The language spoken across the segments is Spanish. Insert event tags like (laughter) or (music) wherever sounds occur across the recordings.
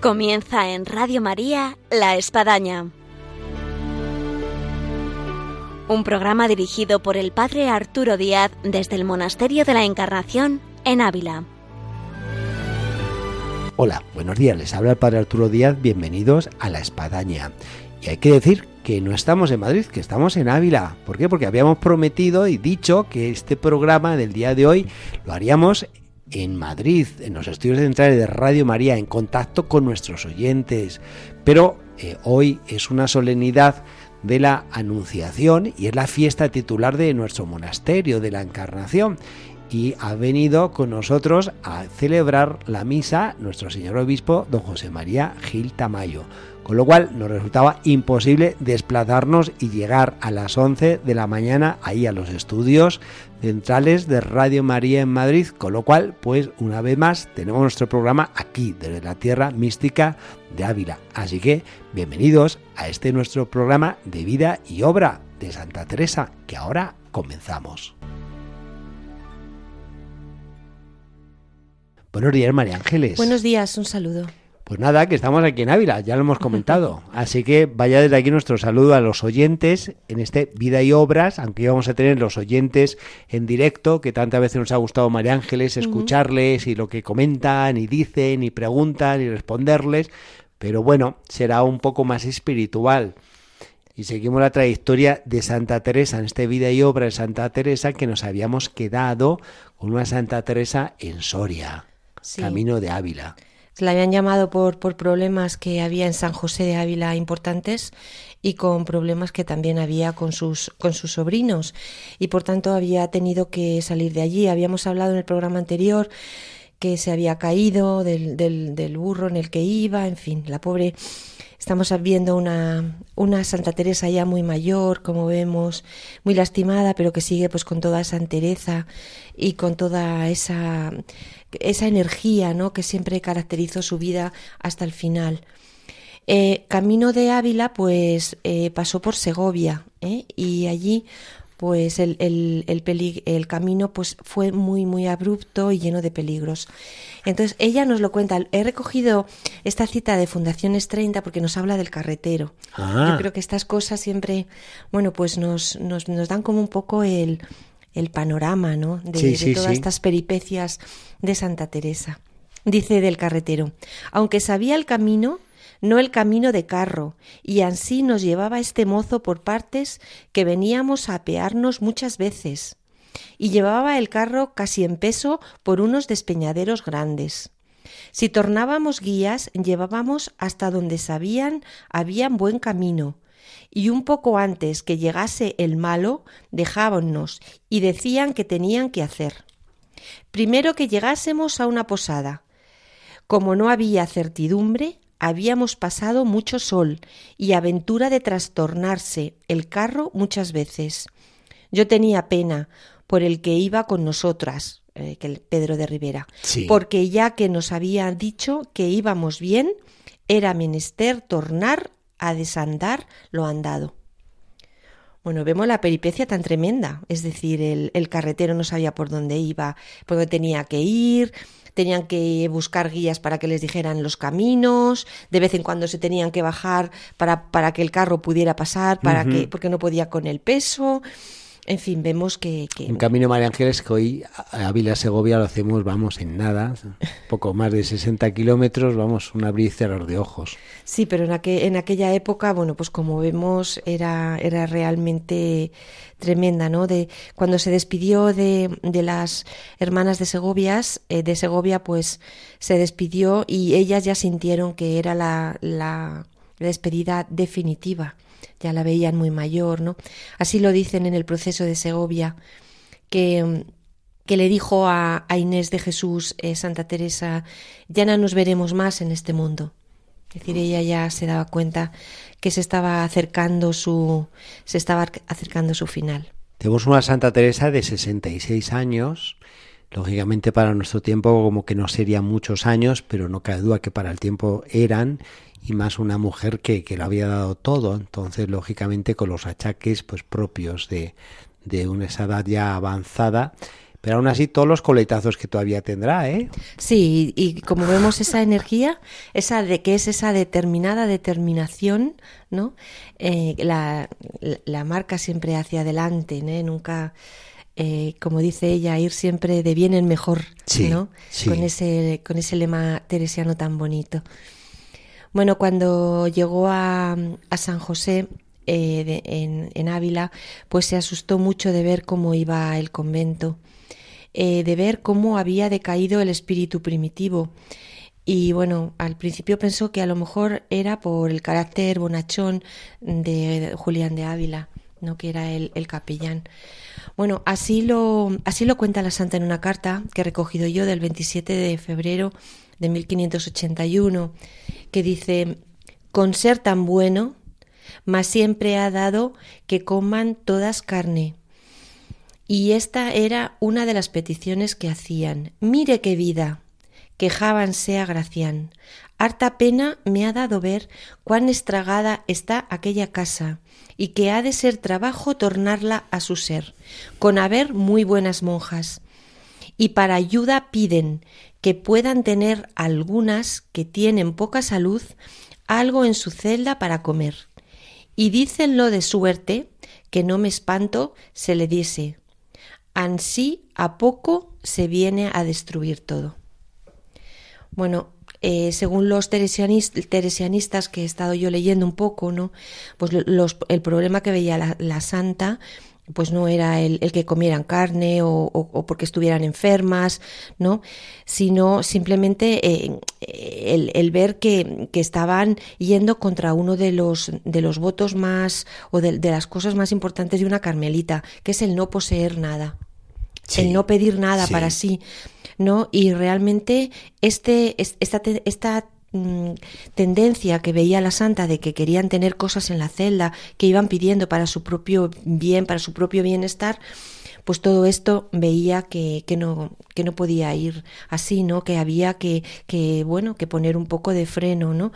Comienza en Radio María La Espadaña. Un programa dirigido por el Padre Arturo Díaz desde el Monasterio de la Encarnación en Ávila. Hola, buenos días, les habla el Padre Arturo Díaz, bienvenidos a La Espadaña. Y hay que decir que no estamos en Madrid, que estamos en Ávila. ¿Por qué? Porque habíamos prometido y dicho que este programa del día de hoy lo haríamos en Madrid, en los estudios centrales de Radio María, en contacto con nuestros oyentes. Pero eh, hoy es una solemnidad de la Anunciación y es la fiesta titular de nuestro monasterio de la Encarnación. Y ha venido con nosotros a celebrar la misa nuestro señor obispo don José María Gil Tamayo con lo cual nos resultaba imposible desplazarnos y llegar a las 11 de la mañana ahí a los estudios centrales de Radio María en Madrid, con lo cual, pues una vez más, tenemos nuestro programa aquí, desde la tierra mística de Ávila. Así que, bienvenidos a este nuestro programa de vida y obra de Santa Teresa, que ahora comenzamos. Buenos días, María Ángeles. Buenos días, un saludo. Pues nada, que estamos aquí en Ávila, ya lo hemos comentado. (laughs) Así que vaya desde aquí nuestro saludo a los oyentes en este Vida y Obras, aunque íbamos a tener los oyentes en directo, que tantas veces nos ha gustado María Ángeles escucharles y lo que comentan y dicen y preguntan y responderles. Pero bueno, será un poco más espiritual. Y seguimos la trayectoria de Santa Teresa en este Vida y Obra de Santa Teresa que nos habíamos quedado con una Santa Teresa en Soria, camino de Ávila. La habían llamado por, por problemas que había en San José de Ávila importantes y con problemas que también había con sus, con sus sobrinos. Y por tanto había tenido que salir de allí. Habíamos hablado en el programa anterior que se había caído del, del, del burro en el que iba, en fin, la pobre Estamos viendo una, una Santa Teresa ya muy mayor, como vemos, muy lastimada, pero que sigue pues con toda esa entereza y con toda esa, esa energía ¿no? que siempre caracterizó su vida hasta el final. Eh, camino de Ávila, pues eh, pasó por Segovia ¿eh? y allí pues el, el, el, el, camino pues fue muy muy abrupto y lleno de peligros. Entonces ella nos lo cuenta. He recogido esta cita de Fundaciones 30 porque nos habla del carretero. Ah. Yo creo que estas cosas siempre, bueno, pues nos, nos, nos dan como un poco el, el panorama, ¿no? De, todas estas peripecias de Santa Teresa. Dice del carretero, aunque sabía el camino, no el camino de carro, y así nos llevaba este mozo por partes que veníamos a apearnos muchas veces, y llevaba el carro casi en peso por unos despeñaderos grandes. Si tornábamos guías, llevábamos hasta donde sabían habían buen camino, y un poco antes que llegase el malo, dejábamos y decían que tenían que hacer. Primero que llegásemos a una posada. Como no había certidumbre, habíamos pasado mucho sol y aventura de trastornarse el carro muchas veces. Yo tenía pena por el que iba con nosotras, eh, que el Pedro de Rivera, porque ya que nos había dicho que íbamos bien, era menester tornar a desandar lo andado. Bueno, vemos la peripecia tan tremenda, es decir, el, el carretero no sabía por dónde iba, por dónde tenía que ir, tenían que buscar guías para que les dijeran los caminos, de vez en cuando se tenían que bajar para, para que el carro pudiera pasar, para que, porque no podía con el peso. En fin, vemos que... Un camino María Ángeles que hoy a Ávila Segovia lo hacemos, vamos, en nada, poco más de 60 kilómetros, vamos, un abrir y cerrar de ojos. Sí, pero en, en aquella época, bueno, pues como vemos, era, era realmente tremenda, ¿no? De cuando se despidió de, de las hermanas de Segovias, eh, de Segovia, pues se despidió y ellas ya sintieron que era la, la despedida definitiva ya la veían muy mayor, ¿no? Así lo dicen en el proceso de Segovia, que, que le dijo a, Inés de Jesús, eh, Santa Teresa, ya no nos veremos más en este mundo. Es decir, ella ya se daba cuenta que se estaba acercando su, se estaba acercando su final. Tenemos una Santa Teresa de 66 años, lógicamente para nuestro tiempo como que no serían muchos años, pero no cabe duda que para el tiempo eran, y más una mujer que, que lo había dado todo, entonces lógicamente con los achaques pues propios de, de una edad ya avanzada, pero aún así todos los coletazos que todavía tendrá, ¿eh? Sí, y como vemos esa energía, esa de que es esa determinada determinación, ¿no? Eh, la, la, marca siempre hacia adelante, ¿no? Nunca, eh, como dice ella, ir siempre de bien en mejor, ¿no? Con ese, con ese lema teresiano tan bonito. Bueno, cuando llegó a, San José, eh, en, Ávila, pues se asustó mucho de ver cómo iba el convento, eh, de ver cómo había decaído el espíritu primitivo. Y bueno, al principio pensó que a lo mejor era por el carácter bonachón de Julián de Ávila, ¿no? que era el, el capellán. Bueno, así lo, así lo cuenta la santa en una carta que he recogido yo del 27 de febrero de 1581, que dice, con ser tan bueno, mas siempre ha dado que coman todas carne. Y esta era una de las peticiones que hacían. Mire qué vida. Quejábanse a Gracián. Harta pena me ha dado ver cuán estragada está aquella casa, y que ha de ser trabajo tornarla a su ser, con haber muy buenas monjas. Y para ayuda piden que puedan tener algunas que tienen poca salud algo en su celda para comer y dícenlo de suerte que no me espanto se le diese. Ansí a poco se viene a destruir todo. Bueno, eh, según los teresianistas que he estado yo leyendo un poco, ¿no? Pues los, el problema que veía la santa pues no era el, que comieran carne o, porque estuvieran enfermas, ¿no? Sino simplemente eh, el, ver que, estaban yendo contra uno de los, de los votos más o de, las cosas más importantes de una carmelita, que es el no poseer nada, el no pedir nada para sí, ¿no? Y realmente este, esta, esta Mm, tendencia que veía la santa de que querían tener cosas en la celda, que iban pidiendo para su propio bien, para su propio bienestar, pues todo esto veía que, que, no, que no podía ir así, ¿no? Que había que, que, bueno, que poner un poco de freno, ¿no?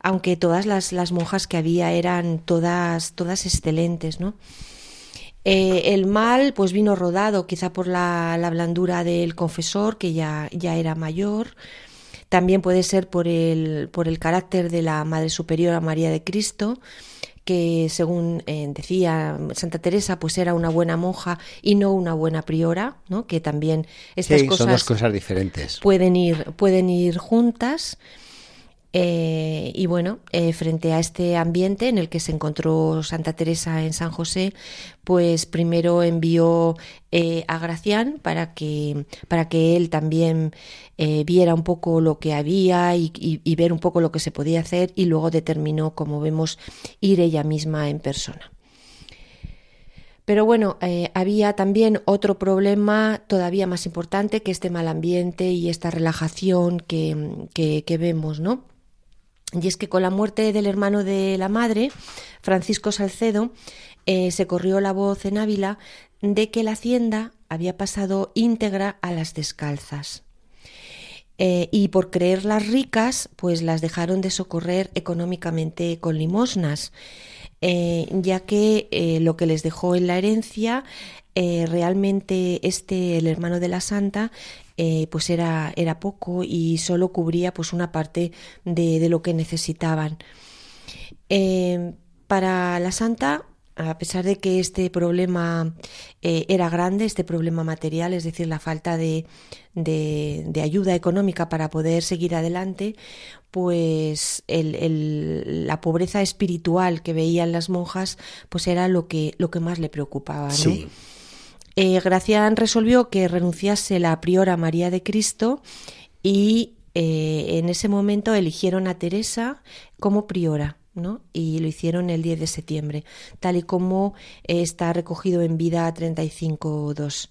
Aunque todas las, las monjas que había eran todas, todas excelentes, ¿no? Eh, el mal pues vino rodado quizá por la, la, blandura del confesor que ya, ya era mayor, también puede ser por el, por el carácter de la Madre Superiora María de Cristo, que según eh, decía Santa Teresa, pues era una buena monja y no una buena priora, ¿no? Que también estas cosas son dos cosas diferentes. Pueden ir, pueden ir juntas. Eh, y bueno, eh, frente a este ambiente en el que se encontró Santa Teresa en San José, pues primero envió eh, a Gracián para que, para que él también viera un poco lo que había y, ver un poco lo que se podía hacer y luego determinó, como vemos, ir ella misma en persona. Pero bueno, había también otro problema todavía más importante que este mal ambiente y esta relajación que, que vemos, ¿no? Y es que con la muerte del hermano de la madre, Francisco Salcedo, eh, se corrió la voz en Ávila de que la hacienda había pasado íntegra a las descalzas. Eh, y por creerlas ricas, pues las dejaron de socorrer económicamente con limosnas, eh, ya que lo que les dejó en la herencia realmente este, el hermano de la santa, eh, pues era, era poco y solo cubría pues una parte de, lo que necesitaban. Eh, para la santa, a pesar de que este problema eh, era grande, este problema material, es decir, la falta de, de, ayuda económica para poder seguir adelante, pues el, la pobreza espiritual que veían las monjas, pues era lo que, lo que más le preocupaba. ¿no? eh, Gracián resolvió que renunciase la priora María de Cristo y eh, en ese momento eligieron a Teresa como priora. ¿No? y lo hicieron el 10 de septiembre, tal y como eh, está recogido en Vida 35.2.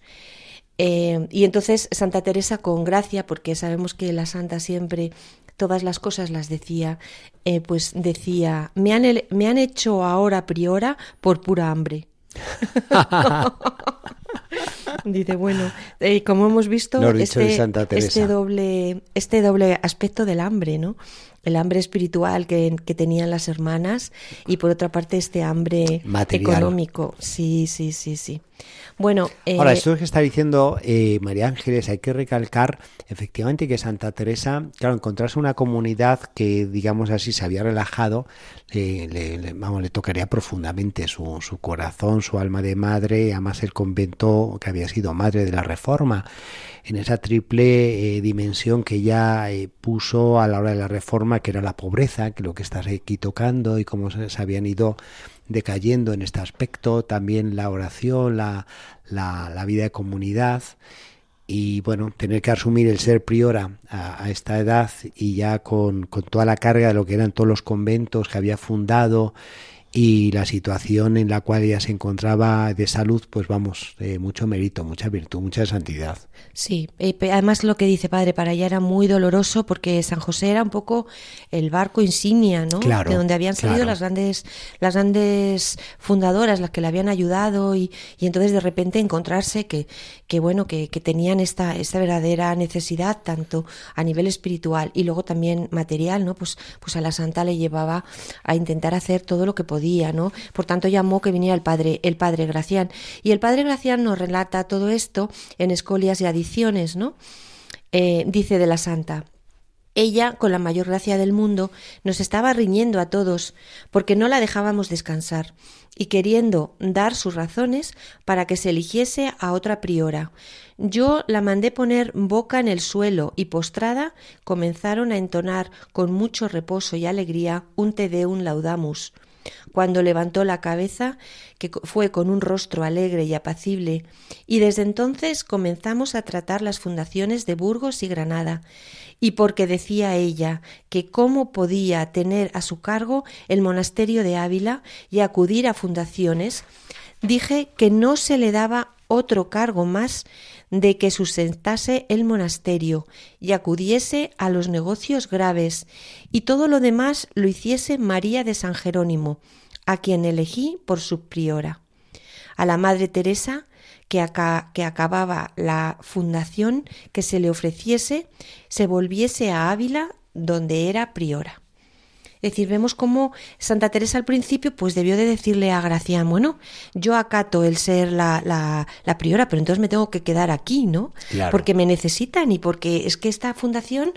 Eh, y entonces Santa Teresa, con gracia, porque sabemos que la Santa siempre todas las cosas las decía, eh, pues decía, me han, me han hecho ahora priora por pura hambre. (laughs) Dice, bueno, eh, como hemos visto, este, este, doble, este doble aspecto del hambre, ¿no? El hambre espiritual que, que, tenían las hermanas y por otra parte este hambre económico. Sí, sí, sí, sí. Bueno, eh, ahora esto que está diciendo eh, María Ángeles, hay que recalcar efectivamente que Santa Teresa, claro, encontrarse una comunidad que, digamos así, se había relajado, le, vamos, le tocaría profundamente su, su corazón, su alma de madre, además el convento que había sido madre de la Reforma en esa triple eh, dimensión que ella puso a la hora de la reforma, que era la pobreza, que lo que está aquí tocando y cómo se, habían ido decayendo en este aspecto, también la oración, la, la, vida de comunidad y bueno, tener que asumir el ser priora a, esta edad y ya con, con, toda la carga de lo que eran todos los conventos que había fundado y la situación en la cual ella se encontraba de salud, pues vamos, mucho mérito, mucha virtud, mucha santidad. Sí, además lo que dice padre, para ella era muy doloroso porque San José era un poco el barco insignia, ¿no? de donde habían salido las grandes, las grandes fundadoras, las que le habían ayudado y, y entonces de repente encontrarse que, que bueno, que, que, tenían esta, esta verdadera necesidad tanto a nivel espiritual y luego también material, ¿no? Pues, pues a la santa le llevaba a intentar hacer todo lo que podía, ¿no? Por tanto llamó que viniera el padre, el padre Gracián. Y el padre Gracián nos relata todo esto en Escolias y ¿no? Eh, dice de la santa. Ella, con la mayor gracia del mundo, nos estaba riñendo a todos, porque no la dejábamos descansar, y queriendo dar sus razones para que se eligiese a otra priora. Yo la mandé poner boca en el suelo y postrada comenzaron a entonar con mucho reposo y alegría un Te Deum Laudamus. Cuando levantó la cabeza, que fue con un rostro alegre y apacible, y desde entonces comenzamos a tratar las fundaciones de Burgos y Granada, y porque decía ella que cómo podía tener a su cargo el monasterio de Ávila y acudir a fundaciones, dije que no se le daba otro cargo más de que sustentase el monasterio y acudiese a los negocios graves, y todo lo demás lo hiciese María de San Jerónimo, a quien elegí por su priora. A la Madre Teresa, que, que acababa la fundación, que se le ofreciese, se volviese a Ávila, donde era priora. Es decir, vemos cómo Santa Teresa al principio pues debió de decirle a Gracián, bueno, yo acato el ser la, la, priora, pero entonces me tengo que quedar aquí, ¿no? Porque me necesitan y porque es que esta fundación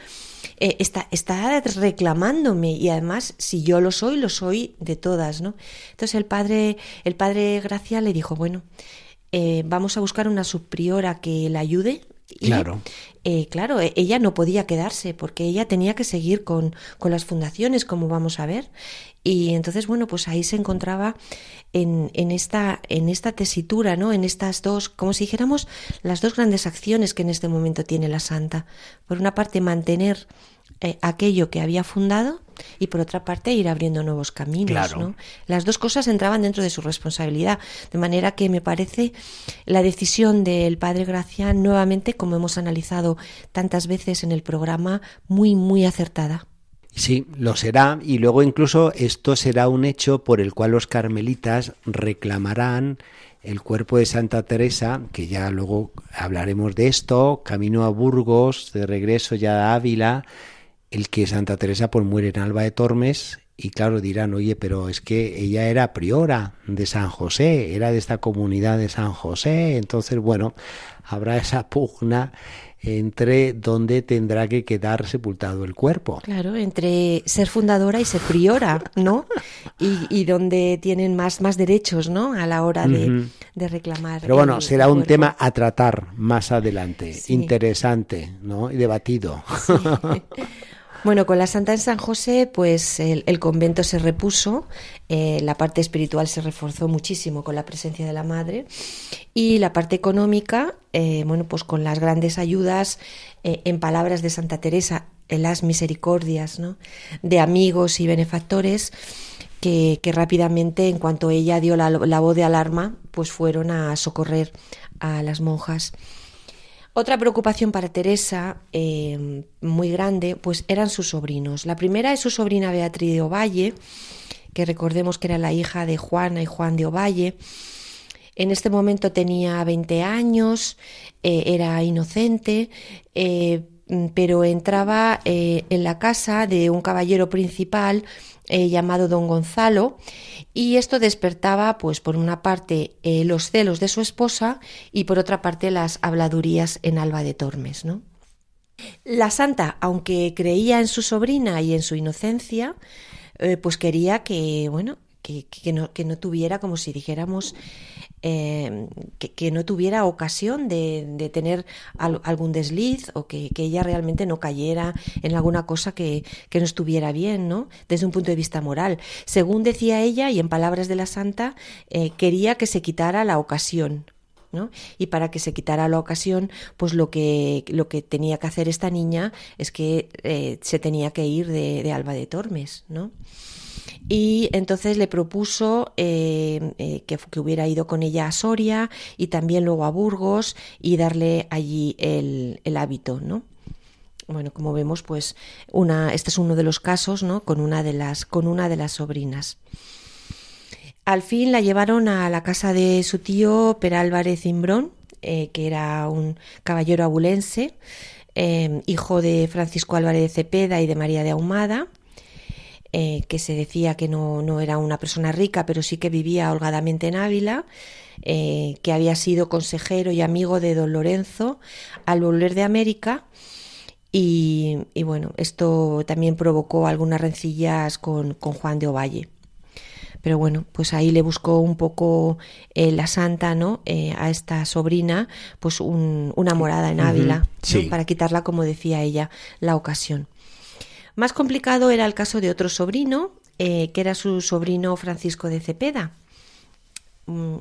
eh, está, está reclamándome y además si yo lo soy, lo soy de todas, ¿no? Entonces el padre, el padre Gracián le dijo, bueno, eh, vamos a buscar una subpriora que la ayude claro. Eh, claro, e, ella no podía quedarse porque ella tenía que seguir con, con, las fundaciones, como vamos a ver. Y entonces, bueno, pues ahí se encontraba en, en, esta, en esta tesitura, ¿no? En estas dos, como si dijéramos, las dos grandes acciones que en este momento tiene la santa. Por una parte, mantener eh, aquello que había fundado y por otra parte ir abriendo nuevos caminos. ¿no? Las dos cosas entraban dentro de su responsabilidad, de manera que me parece la decisión del padre Gracián nuevamente, como hemos analizado tantas veces en el programa, muy, muy acertada. Sí, lo será y luego incluso esto será un hecho por el cual los carmelitas reclamarán el cuerpo de Santa Teresa, que ya luego hablaremos de esto, camino a Burgos, de regreso ya a Ávila, el que Santa Teresa pues muere en Alba de Tormes y claro dirán, oye, pero es que ella era priora de San José, era de esta comunidad de San José, entonces bueno, habrá esa pugna entre dónde tendrá que quedar sepultado el cuerpo. Claro, entre ser fundadora y ser priora, ¿no? Y, y donde tienen más, más derechos, ¿no? A la hora de, reclamar. Pero bueno, será un tema a tratar más adelante, interesante, ¿no? Y debatido. (laughs) Bueno, con la Santa en San José, pues el, convento se repuso, eh, la parte espiritual se reforzó muchísimo con la presencia de la Madre y la parte económica, eh, bueno, pues con las grandes ayudas, eh, en palabras de Santa Teresa, en las misericordias, ¿no? De amigos y benefactores que, rápidamente, en cuanto ella dio la, la voz de alarma, pues fueron a socorrer a las monjas. Otra preocupación para Teresa, eh, muy grande, pues eran sus sobrinos. La primera es su sobrina Beatriz de Ovalle, que recordemos que era la hija de Juana y Juan de Ovalle. En este momento tenía 20 años, eh, era inocente, eh, pero entraba en la casa de un caballero principal eh, llamado don Gonzalo y esto despertaba pues por una parte los celos de su esposa y por otra parte las habladurías en Alba de Tormes, ¿no? La santa, aunque creía en su sobrina y en su inocencia, pues quería que, bueno, que, no, que no tuviera, como si dijéramos, eh, que, no tuviera ocasión de, tener algún desliz o que, ella realmente no cayera en alguna cosa que, no estuviera bien, ¿no? Desde un punto de vista moral. Según decía ella, y en palabras de la santa, eh, quería que se quitara la ocasión, ¿no? Y para que se quitara la ocasión, pues lo que, lo que tenía que hacer esta niña es que eh, se tenía que ir de, de Alba de Tormes, ¿no? Y entonces le propuso eh, eh, que, hubiera ido con ella a Soria y también luego a Burgos y darle allí el, hábito, ¿no? Bueno, como vemos, pues una, este es uno de los casos, ¿no? Con una de las, con una de las sobrinas. Al fin la llevaron a la casa de su tío Perálvarez Imbrón, eh, que era un caballero abulense, hijo de Francisco Álvarez de Cepeda y de María de Ahumada. Eh, que se decía que no, no, era una persona rica, pero sí que vivía holgadamente en Ávila, eh, que había sido consejero y amigo de don Lorenzo al volver de América. Y, bueno, esto también provocó algunas rencillas con, Juan de Ovalle. Pero bueno, pues ahí le buscó un poco eh, la santa, ¿no? a esta sobrina, pues una morada en Ávila, para quitarla, como decía ella, la ocasión. Más complicado era el caso de otro sobrino, eh, que era su sobrino Francisco de Cepeda. Mm.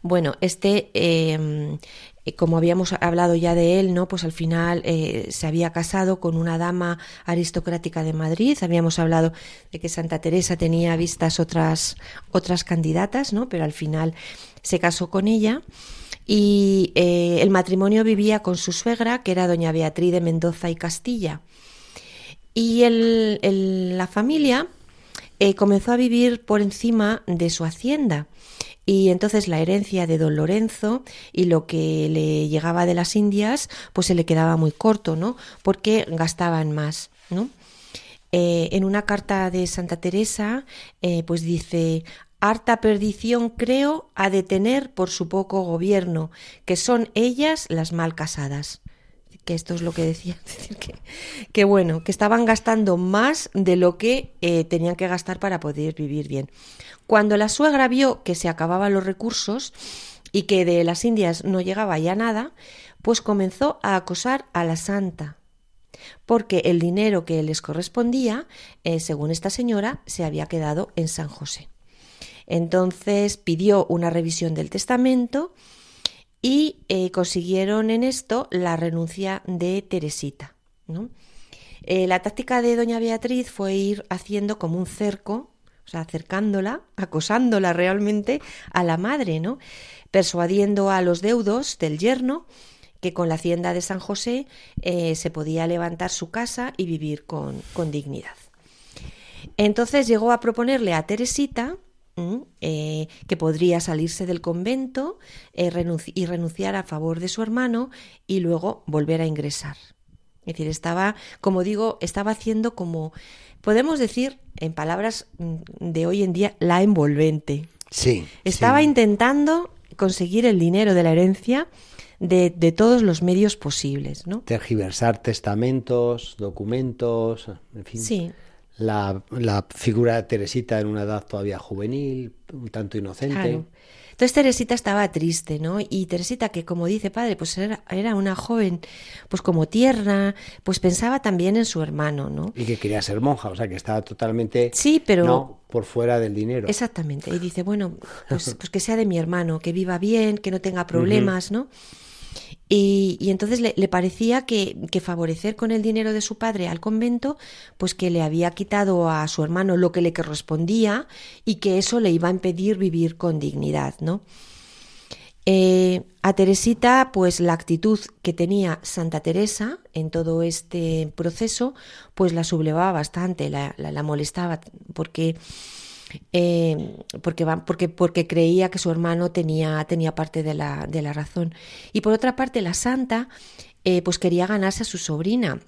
Bueno, este, em, eh, como habíamos hablado ya de él, ¿no? Pues al final eh, se había casado con una dama aristocrática de Madrid. Habíamos hablado de que Santa Teresa tenía vistas otras, otras candidatas, ¿no? Pero al final se casó con ella. Y el matrimonio vivía con su suegra, que era doña Beatriz de Mendoza y Castilla. Y el, la familia eh, comenzó a vivir por encima de su hacienda. Y entonces la herencia de don Lorenzo y lo que le llegaba de las Indias, pues se le quedaba muy corto, ¿no? Porque gastaban más, ¿no? Eh, en una carta de Santa Teresa, eh, pues dice, harta perdición creo a detener por su poco gobierno, que son ellas las mal casadas que esto es lo que decía, (laughs) que, bueno, que estaban gastando más de lo que eh, tenían que gastar para poder vivir bien. Cuando la suegra vio que se acababan los recursos y que de las Indias no llegaba ya nada, pues comenzó a acosar a la santa, porque el dinero que les correspondía, eh, según esta señora, se había quedado en San José. Entonces pidió una revisión del testamento, y eh, consiguieron en esto la renuncia de Teresita. Eh, la táctica de doña Beatriz fue ir haciendo como un cerco, o sea, acercándola, acosándola realmente a la madre, ¿no? persuadiendo a los deudos del yerno que con la hacienda de San José eh, se podía levantar su casa y vivir con, con dignidad. Entonces llegó a proponerle a Teresita eh, que podría salirse del convento eh, y renunciar a favor de su hermano y luego volver a ingresar. Es decir, estaba, como digo, estaba haciendo como, podemos decir, en palabras mm, de hoy en día, la envolvente. Sí. Estaba intentando conseguir el dinero de la herencia de, de, todos los medios posibles, ¿no? Tergiversar testamentos, documentos, en fin. Sí la, la, figura de Teresita en una edad todavía juvenil, un tanto inocente. Entonces Teresita estaba triste, ¿no? Y Teresita, que como dice padre, pues era, era, una joven, pues como tierna, pues pensaba también en su hermano, ¿no? Y que quería ser monja, o sea, que estaba totalmente... Sí, pero... No, por fuera del dinero. Exactamente. Y dice, bueno, pues, pues que sea de mi hermano, que viva bien, que no tenga problemas, ¿no? Y, entonces le, parecía que, favorecer con el dinero de su padre al convento, pues que le había quitado a su hermano lo que le correspondía y que eso le iba a impedir vivir con dignidad, ¿no? Eh, a Teresita, pues la actitud que tenía Santa Teresa en todo este proceso, pues la sublevaba bastante, la, la molestaba, porque eh, porque, porque, porque creía que su hermano tenía, tenía parte de la, de la razón. Y por otra parte, la santa eh, pues quería ganarse a su sobrina.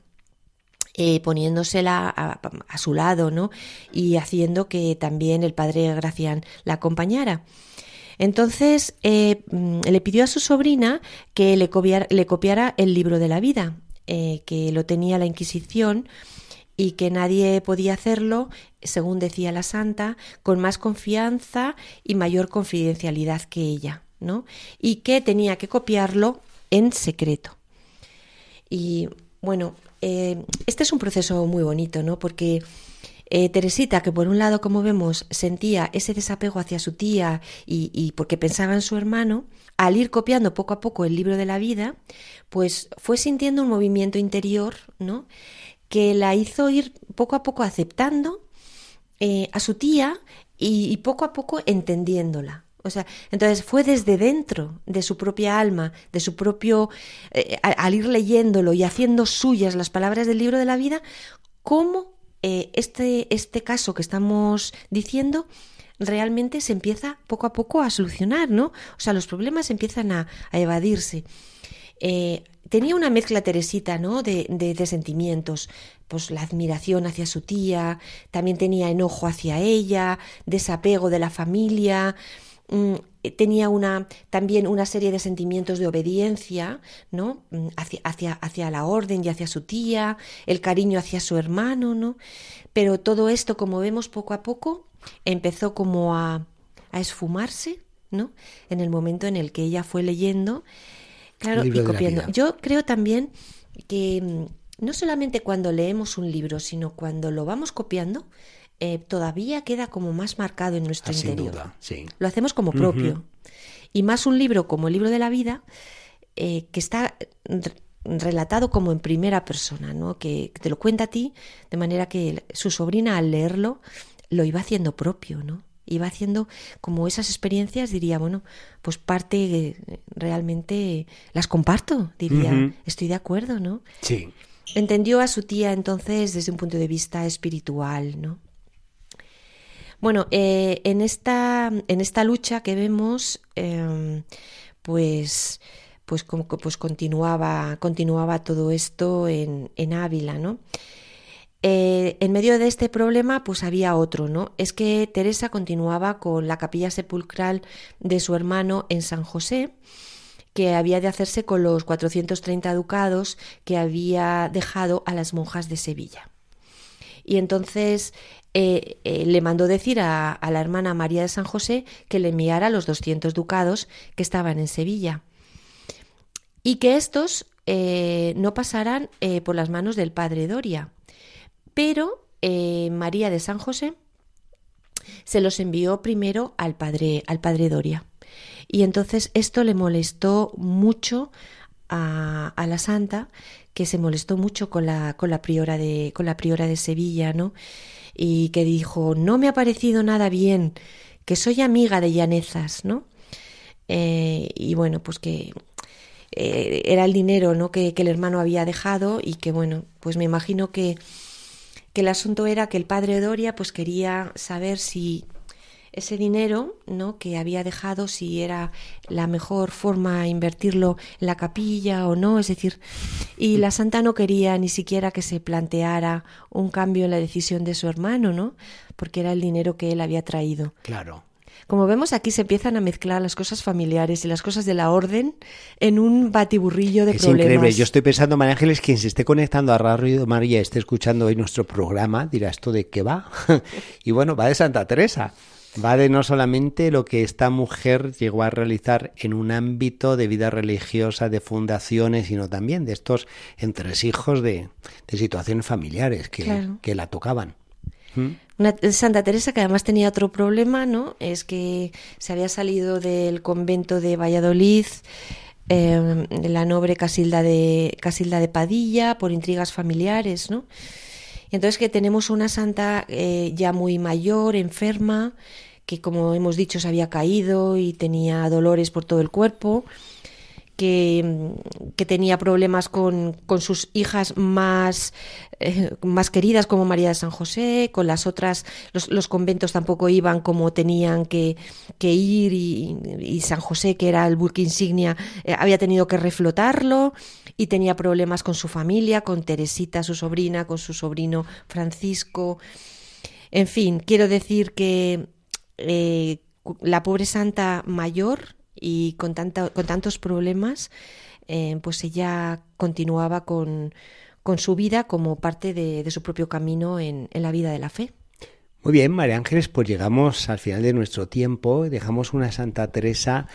Eh, poniéndosela a, su lado, ¿no? Y haciendo que también el padre Gracián la acompañara. Entonces mm, le pidió a su sobrina que le le copiara el libro de la vida, que lo tenía la Inquisición y que nadie podía hacerlo, según decía la santa, con más confianza y mayor confidencialidad que ella, ¿no? Y que tenía que copiarlo en secreto. Y bueno, eh, este es un proceso muy bonito, ¿no? Porque eh, Teresita, que por un lado, como vemos, sentía ese desapego hacia su tía y, y, porque pensaba en su hermano, al ir copiando poco a poco el libro de la vida, pues fue sintiendo un movimiento interior, ¿no? Que la hizo ir poco a poco aceptando eh, a su tía y, poco a poco entendiéndola. O sea, entonces fue desde dentro de su propia alma, de su propio, eh, al, ir leyéndolo y haciendo suyas las palabras del libro de la vida, cómo eh, este, este caso que estamos diciendo realmente se empieza poco a poco a solucionar, ¿no? O sea, los problemas empiezan a, evadirse tenía una mezcla Teresita, ¿no? De, de, sentimientos, pues la admiración hacia su tía, también tenía enojo hacia ella, desapego de la familia, mm, tenía una también una serie de sentimientos de obediencia, ¿no? Mm, hacia, hacia, hacia la orden y hacia su tía, el cariño hacia su hermano, ¿no? Pero todo esto, como vemos poco a poco, empezó como a, a esfumarse, ¿no? En el momento en el que ella fue leyendo Claro, y copiando. Yo creo también que mm, no solamente cuando leemos un libro, sino cuando lo vamos copiando, eh, todavía queda como más marcado en nuestro ah, interior. Lo hacemos como propio. Y más un libro como el libro de la vida, eh, que está relatado como en primera persona, ¿no? Que, te lo cuenta a ti, de manera que su sobrina al leerlo lo iba haciendo propio, ¿no? Iba haciendo como esas experiencias, diría, bueno, pues parte realmente las comparto, diría, estoy de acuerdo, ¿no? Sí. Entendió a su tía entonces desde un punto de vista espiritual, ¿no? Bueno, eh, en, esta, en esta lucha que vemos, em, pues, pues, como, pues continuaba, continuaba todo esto en, en Ávila, ¿no? Eh, en medio de este problema, pues había otro, ¿no? Es que Teresa continuaba con la capilla sepulcral de su hermano en San José, que había de hacerse con los 430 ducados que había dejado a las monjas de Sevilla. Y entonces eh, eh, le mandó decir a, la hermana María de San José que le enviara los 200 ducados que estaban en Sevilla. Y que estos no pasaran por las manos del padre Doria, pero eh, María de San José se los envió primero al padre, al padre Doria. Y entonces esto le molestó mucho a, la santa, que se molestó mucho con la, con la, priora de, con la priora de Sevilla, ¿no? Y que dijo, no me ha parecido nada bien, que soy amiga de llanezas, ¿no? Eh, y bueno, pues que eh, era el dinero, ¿no? Que, que el hermano había dejado y que bueno, pues me imagino que que el asunto era que el padre Doria pues quería saber si ese dinero ¿no? que había dejado, si era la mejor forma de invertirlo en la capilla o no, es decir, y la santa no quería ni siquiera que se planteara un cambio en la decisión de su hermano, ¿no? Porque era el dinero que él había traído. Claro. Como vemos aquí se empiezan a mezclar las cosas familiares y las cosas de la orden en un batiburrillo de es problemas. increíble. Yo estoy pensando, María Ángeles, quien se esté conectando a Radio María, esté escuchando hoy nuestro programa, dirá esto de qué va. (laughs) y bueno, va de Santa Teresa. Va de no solamente lo que esta mujer llegó a realizar en un ámbito de vida religiosa, de fundaciones, sino también de estos entresijos de, de situaciones familiares que, que la tocaban. Una, Santa Teresa que además tenía otro problema, ¿no? Es que se había salido del convento de Valladolid, eh, la noble Casilda de, Casilda de Padilla, por intrigas familiares, ¿no? Entonces que tenemos una santa eh, ya muy mayor, enferma, que como hemos dicho se había caído y tenía dolores por todo el cuerpo, que, tenía problemas con, sus hijas más, eh, más queridas como María de San José, con las otras, los, conventos tampoco iban como tenían que, ir y, San José, que era el buque insignia, eh, había tenido que reflotarlo y tenía problemas con su familia, con Teresita, su sobrina, con su sobrino Francisco. En fin, quiero decir que eh, la pobre santa mayor y con, con tantos problemas, eh, pues ella continuaba con, con, su vida como parte de, su propio camino en, en la vida de la fe. Muy bien, María Ángeles, pues llegamos al final de nuestro tiempo, dejamos una Santa Teresa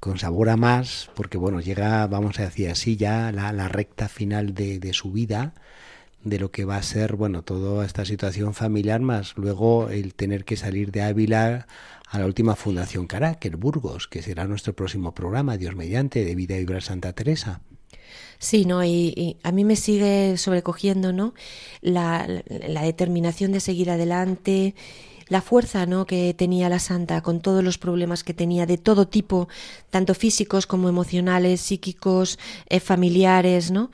con sabor a más, porque bueno, llega, vamos a decir así, ya la, la recta final de, de, su vida, de lo que va a ser, bueno, toda esta situación familiar, más luego el tener que salir de Ávila a la última Fundación Caráquer, Burgos, que será nuestro próximo programa, Dios mediante, de Vida y Vibrar Santa Teresa. Sí, ¿no? Y, a mí me sigue sobrecogiendo, ¿no? La, la, determinación de seguir adelante, la fuerza, ¿no? Que tenía la santa con todos los problemas que tenía de todo tipo, tanto físicos como emocionales, psíquicos, eh, familiares, ¿no?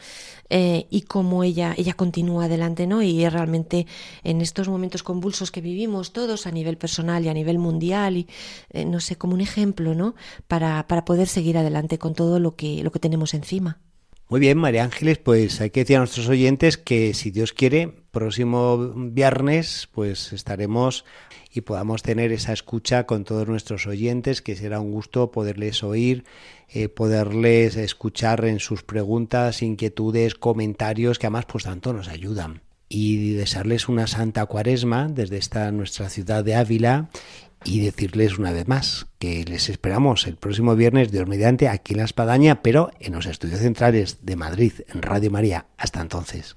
Eh, y cómo ella, ella continúa adelante, ¿no? Y realmente en estos momentos convulsos que vivimos todos a nivel personal y a nivel mundial, y eh, no sé, como un ejemplo, ¿no? Para, para poder seguir adelante con todo lo que, lo que tenemos encima. Muy bien, María Ángeles, pues hay que decir a nuestros oyentes que si Dios quiere, próximo viernes, pues estaremos y podamos tener esa escucha con todos nuestros oyentes, que será un gusto poderles oír, eh, poderles escuchar en sus preguntas, inquietudes, comentarios, que además pues tanto nos ayudan. Y desearles una santa cuaresma desde esta nuestra ciudad de Ávila y decirles una vez más que les esperamos el próximo viernes, Dios mediante, aquí en La Espadaña, pero en los estudios centrales de Madrid, en Radio María. Hasta entonces.